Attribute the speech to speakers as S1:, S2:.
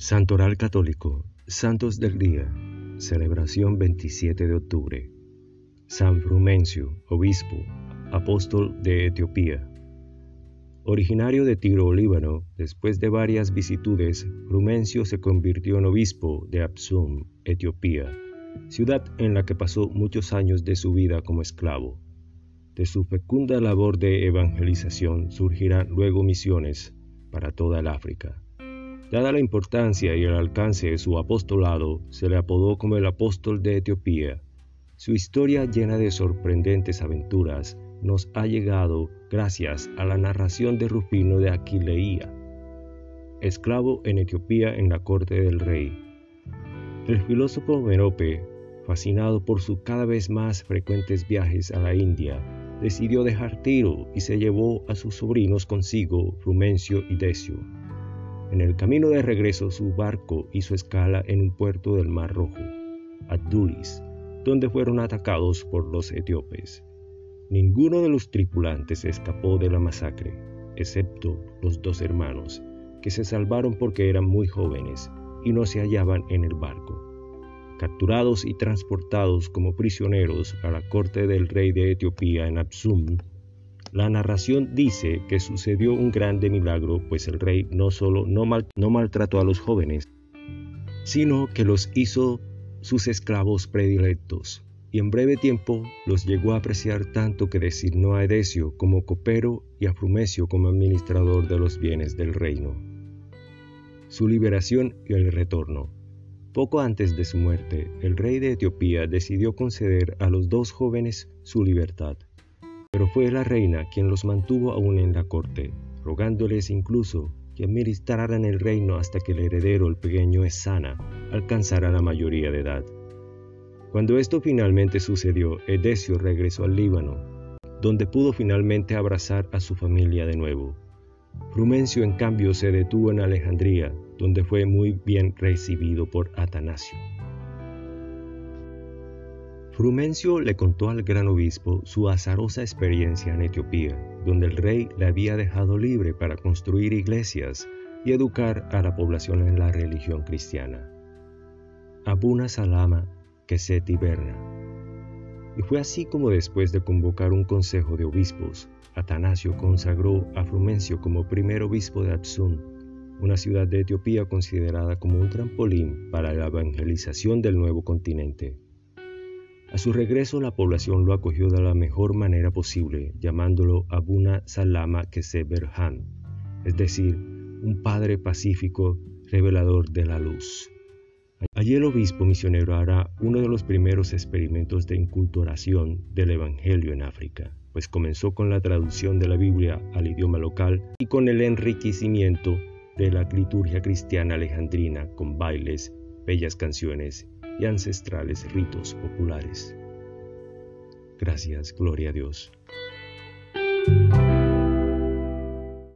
S1: Santoral Católico, Santos del Día, celebración 27 de octubre. San Frumencio, obispo, apóstol de Etiopía. Originario de Tiro, Líbano, después de varias vicitudes, Frumencio se convirtió en obispo de Absum, Etiopía, ciudad en la que pasó muchos años de su vida como esclavo. De su fecunda labor de evangelización surgirán luego misiones para toda el África. Dada la importancia y el alcance de su apostolado, se le apodó como el apóstol de Etiopía. Su historia llena de sorprendentes aventuras nos ha llegado gracias a la narración de Rufino de Aquileía, esclavo en Etiopía en la corte del rey. El filósofo Merope, fascinado por sus cada vez más frecuentes viajes a la India, decidió dejar Tiro y se llevó a sus sobrinos consigo, Frumencio y Decio. En el camino de regreso su barco hizo escala en un puerto del Mar Rojo, Adulis, donde fueron atacados por los etíopes. Ninguno de los tripulantes escapó de la masacre, excepto los dos hermanos, que se salvaron porque eran muy jóvenes y no se hallaban en el barco. Capturados y transportados como prisioneros a la corte del rey de Etiopía en Absum, la narración dice que sucedió un grande milagro, pues el rey no solo no, maltrató a los jóvenes, sino que los hizo sus esclavos predilectos, y en breve tiempo los llegó a apreciar tanto que designó a Edesio como copero y a Frumecio como administrador de los bienes del reino. Su liberación y el retorno. Poco antes de su muerte, el rey de Etiopía decidió conceder a los dos jóvenes su libertad pero fue la reina quien los mantuvo aún en la corte, rogándoles incluso que administraran el reino hasta que el heredero, el pequeño Esana, alcanzara la mayoría de edad. Cuando esto finalmente sucedió, Edesio regresó al Líbano, donde pudo finalmente abrazar a su familia de nuevo. Frumencio, en cambio, se detuvo en Alejandría, donde fue muy bien recibido por Atanasio. Frumencio le contó al gran obispo su azarosa experiencia en Etiopía, donde el rey le había dejado libre para construir iglesias y educar a la población en la religión cristiana. Abuna Salama que se tiberna. Y fue así como después de convocar un consejo de obispos, Atanasio consagró a Frumencio como primer obispo de Absun, una ciudad de Etiopía considerada como un trampolín para la evangelización del nuevo continente. A su regreso la población lo acogió de la mejor manera posible, llamándolo Abuna Salama Keseberhan, es decir, un padre pacífico revelador de la luz. Allí el obispo misionero hará uno de los primeros experimentos de inculturación del Evangelio en África, pues comenzó con la traducción de la Biblia al idioma local y con el enriquecimiento de la liturgia cristiana alejandrina con bailes, bellas canciones y ancestrales ritos populares. Gracias, gloria a Dios.